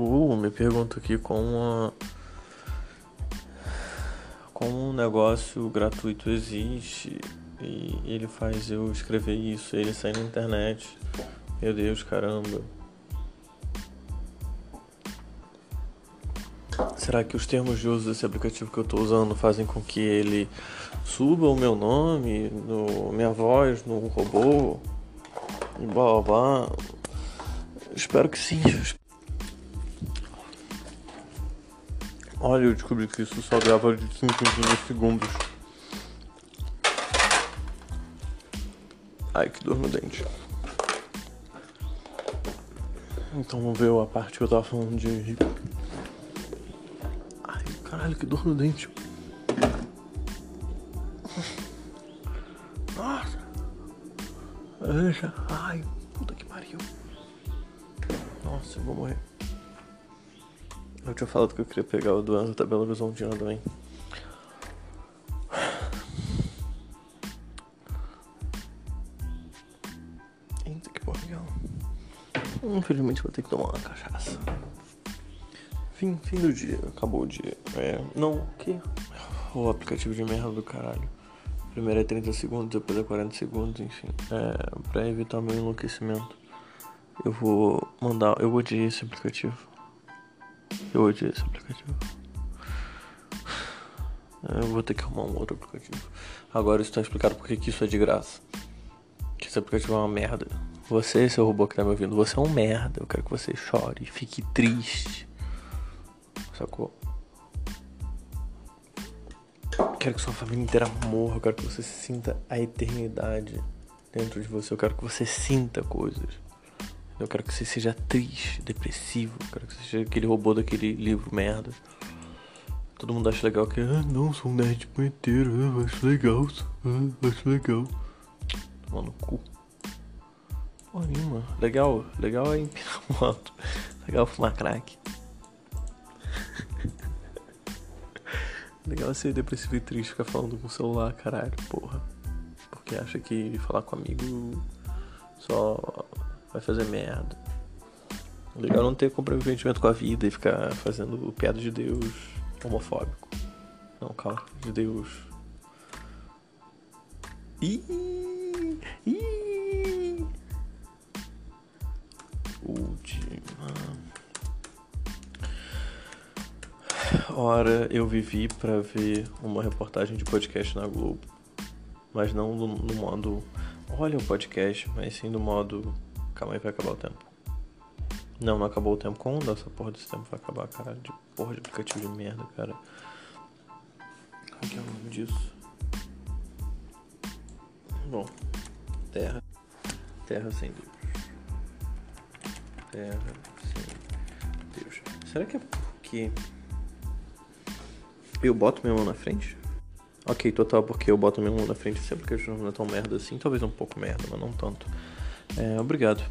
Uh, me pergunto aqui como como um negócio gratuito existe e ele faz eu escrever isso, ele sai na internet. Meu Deus, caramba. Será que os termos de uso desse aplicativo que eu estou usando fazem com que ele suba o meu nome, no, minha voz no robô? E blá blá blá. Espero que sim. Olha, eu descobri que isso só grava de 5 em segundos. Ai, que dor no dente. Então vamos ver a parte que eu tava falando de. Ai, caralho, que dor no dente. Nossa. Ai, puta que pariu. Nossa, eu vou morrer. Eu tinha falado que eu queria pegar o doença da Belo Horizontina também. Eita, que legal. Infelizmente vou ter que tomar uma cachaça. Fim, fim do dia, acabou o dia. É, não, que? O aplicativo de merda do caralho. Primeiro é 30 segundos, depois é 40 segundos, enfim. É, pra evitar meu enlouquecimento. Eu vou mandar. Eu odiei esse aplicativo. Eu odiei esse aplicativo. Eu vou ter que arrumar um outro aplicativo. Agora está explicado porque que isso é de graça. Que esse aplicativo é uma merda. Você, seu robô que tá me ouvindo, você é um merda. Eu quero que você chore, fique triste. Sacou? Quero que sua família inteira morra. Eu quero que você sinta a eternidade dentro de você. Eu quero que você sinta coisas. Eu quero que você seja triste, depressivo. Eu quero que você seja aquele robô daquele livro merda. Todo mundo acha legal que, ah, não, sou um nerd punheteiro, ah, acho legal, ah, acho legal. Toma no cu. Porra nenhuma. Legal, legal é empinar moto. Legal fumar crack. legal ser depressivo e triste, ficar falando com o celular, caralho, porra. Porque acha que falar com amigo só vai fazer merda. Legal não ter comprometimento com a vida e ficar fazendo piada de Deus homofóbico. Não, calma, de Deus. Ih, ih. Última hora eu vivi para ver uma reportagem de podcast na Globo, mas não no, no modo olha o podcast, mas sim no modo Calma aí, vai acabar o tempo. Não, não acabou o tempo. Quando essa porra desse tempo vai acabar, caralho? De porra de aplicativo de merda, cara. Qual que é o nome disso? Bom, terra. Terra sem Deus. Terra sem Deus. Será que é porque eu boto minha mão na frente? Ok, total, porque eu boto minha mão na frente sempre que a não é tão merda assim. Talvez um pouco merda, mas não tanto. É, obrigado.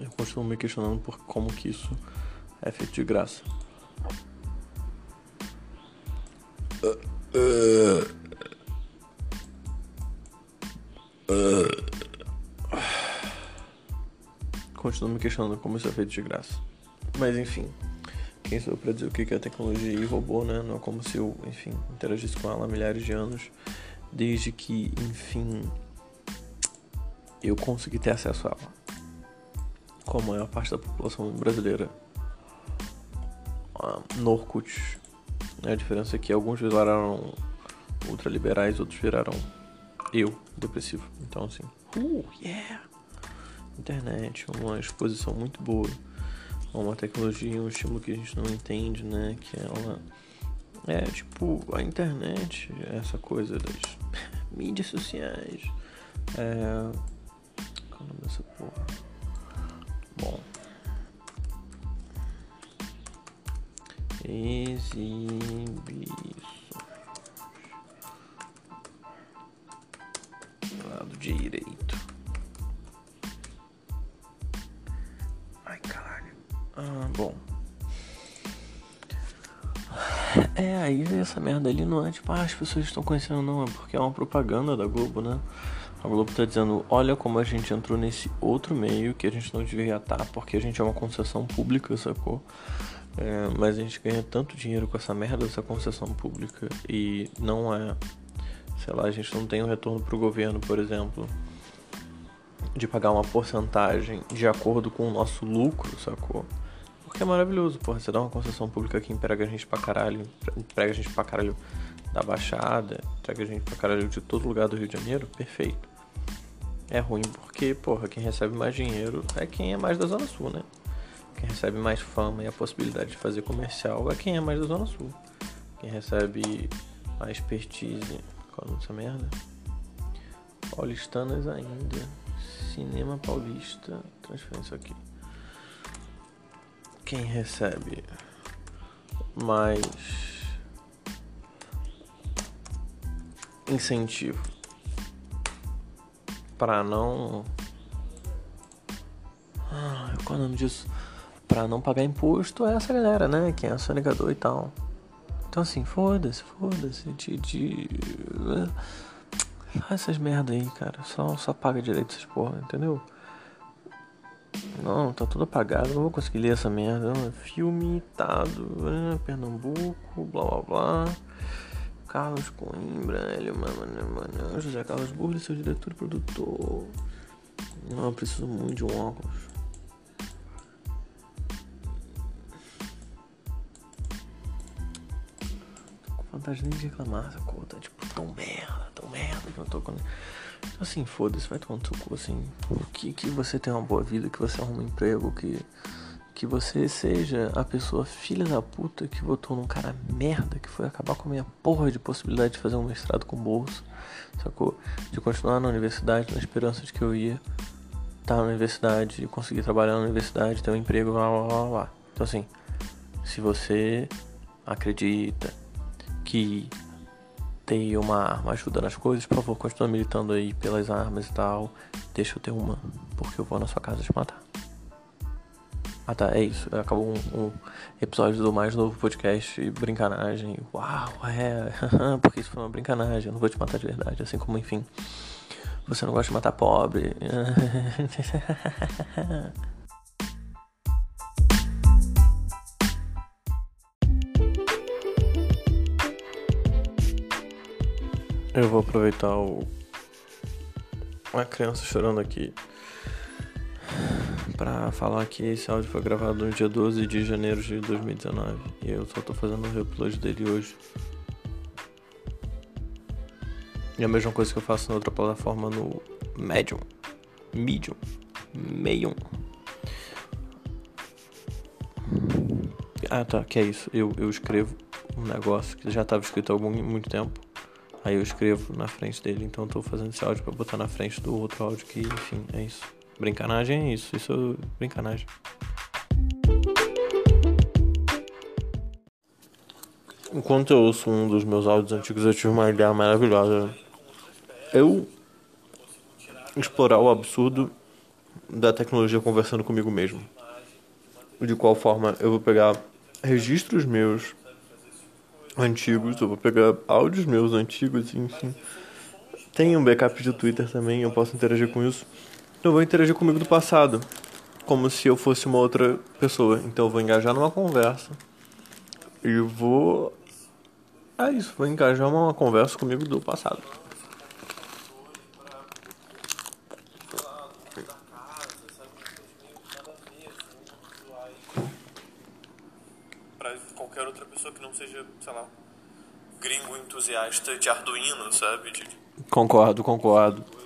Eu continuo me questionando por como que isso é feito de graça. Continuo me questionando como isso é feito de graça. Mas enfim, quem sou eu pra dizer o que é tecnologia e robô, né? Não é como se eu, enfim, interagisse com ela há milhares de anos. Desde que, enfim, eu consegui ter acesso a ela. Com a maior parte da população brasileira no Orkut. A diferença é que alguns viraram ultraliberais, outros viraram eu, depressivo. Então, assim, uh, yeah! Internet, uma exposição muito boa. Uma tecnologia, um estímulo que a gente não entende, né? Que ela é tipo a internet, essa coisa das mídias sociais. É, é nome dessa porra? Bom. Exibições. Lado direito. Ai, caralho. Ah, bom. É, aí essa merda ali não é tipo, ah, as pessoas estão conhecendo, não, é porque é uma propaganda da Globo, né? A Globo tá dizendo, olha como a gente entrou nesse outro meio que a gente não deveria estar, porque a gente é uma concessão pública, sacou? É, mas a gente ganha tanto dinheiro com essa merda dessa concessão pública e não é, sei lá, a gente não tem um retorno pro governo, por exemplo, de pagar uma porcentagem de acordo com o nosso lucro, sacou? Porque é maravilhoso, porra, você dá uma concessão pública que emprega a gente pra caralho, emprega a gente pra caralho da Baixada, emprega a gente pra caralho de todo lugar do Rio de Janeiro, perfeito. É ruim porque, porra, quem recebe mais dinheiro é quem é mais da Zona Sul, né? Quem recebe mais fama e a possibilidade de fazer comercial é quem é mais da Zona Sul. Quem recebe a expertise. Qual é essa merda? Paulistanas ainda. Cinema Paulista. Transferência aqui. Quem recebe mais incentivo para não. Ah, qual é o nome disso? Para não pagar imposto é essa galera, né? Quem é sonegador e tal. Então assim, foda-se, foda-se. De, de... Faz essas merda aí, cara. Só, só paga direito essas porra, entendeu? Não, tá tudo apagado, não vou conseguir ler essa merda. Filme, Tado, né? Pernambuco, blá blá blá. Carlos Coimbra, ele, mano, mano, José Carlos Burle, seu diretor e produtor. Não, eu preciso muito de um óculos. Tô com vontade nem de reclamar, sacou? Tá tipo tão merda, tão merda que eu tô com. Então, assim, foda-se, vai tomar no seu cu, assim. Que, que você tenha uma boa vida, que você arruma um emprego, que, que você seja a pessoa filha da puta que votou num cara merda, que foi acabar com a minha porra de possibilidade de fazer um mestrado com bolsa, sacou? De continuar na universidade na esperança de que eu ia estar na universidade, conseguir trabalhar na universidade, ter um emprego, lá, lá, lá, lá. Então, assim, se você acredita que ter uma arma ajuda nas coisas, por favor, continue militando aí pelas armas e tal. Deixa eu ter uma, porque eu vou na sua casa te matar. Ah tá, é isso. Acabou um, um episódio do mais novo podcast Brincanagem. Uau, é. porque isso foi uma brincanagem. Eu não vou te matar de verdade. Assim como, enfim, você não gosta de matar pobre. Eu vou aproveitar o. Uma criança chorando aqui. Pra falar que esse áudio foi gravado no dia 12 de janeiro de 2019. E eu só tô fazendo o reupload dele hoje. E a mesma coisa que eu faço na outra plataforma no Medium. Medium. Medium. Ah tá, que é isso. Eu, eu escrevo um negócio que já estava escrito há algum, muito tempo. Aí eu escrevo na frente dele, então eu tô fazendo esse áudio pra botar na frente do outro áudio que, enfim, é isso. Brincanagem é isso, isso é brincanagem. Enquanto eu ouço um dos meus áudios antigos, eu tive uma ideia maravilhosa. Eu explorar o absurdo da tecnologia conversando comigo mesmo. De qual forma eu vou pegar registros meus antigos, eu vou pegar áudios meus antigos, enfim. Tem um backup de Twitter também, eu posso interagir com isso. Eu vou interagir comigo do passado, como se eu fosse uma outra pessoa. Então eu vou engajar numa conversa e vou. É isso, vou engajar uma conversa comigo do passado. qualquer outra pessoa que não seja, sei lá, gringo entusiasta de Arduino, sabe? De... Concordo, concordo.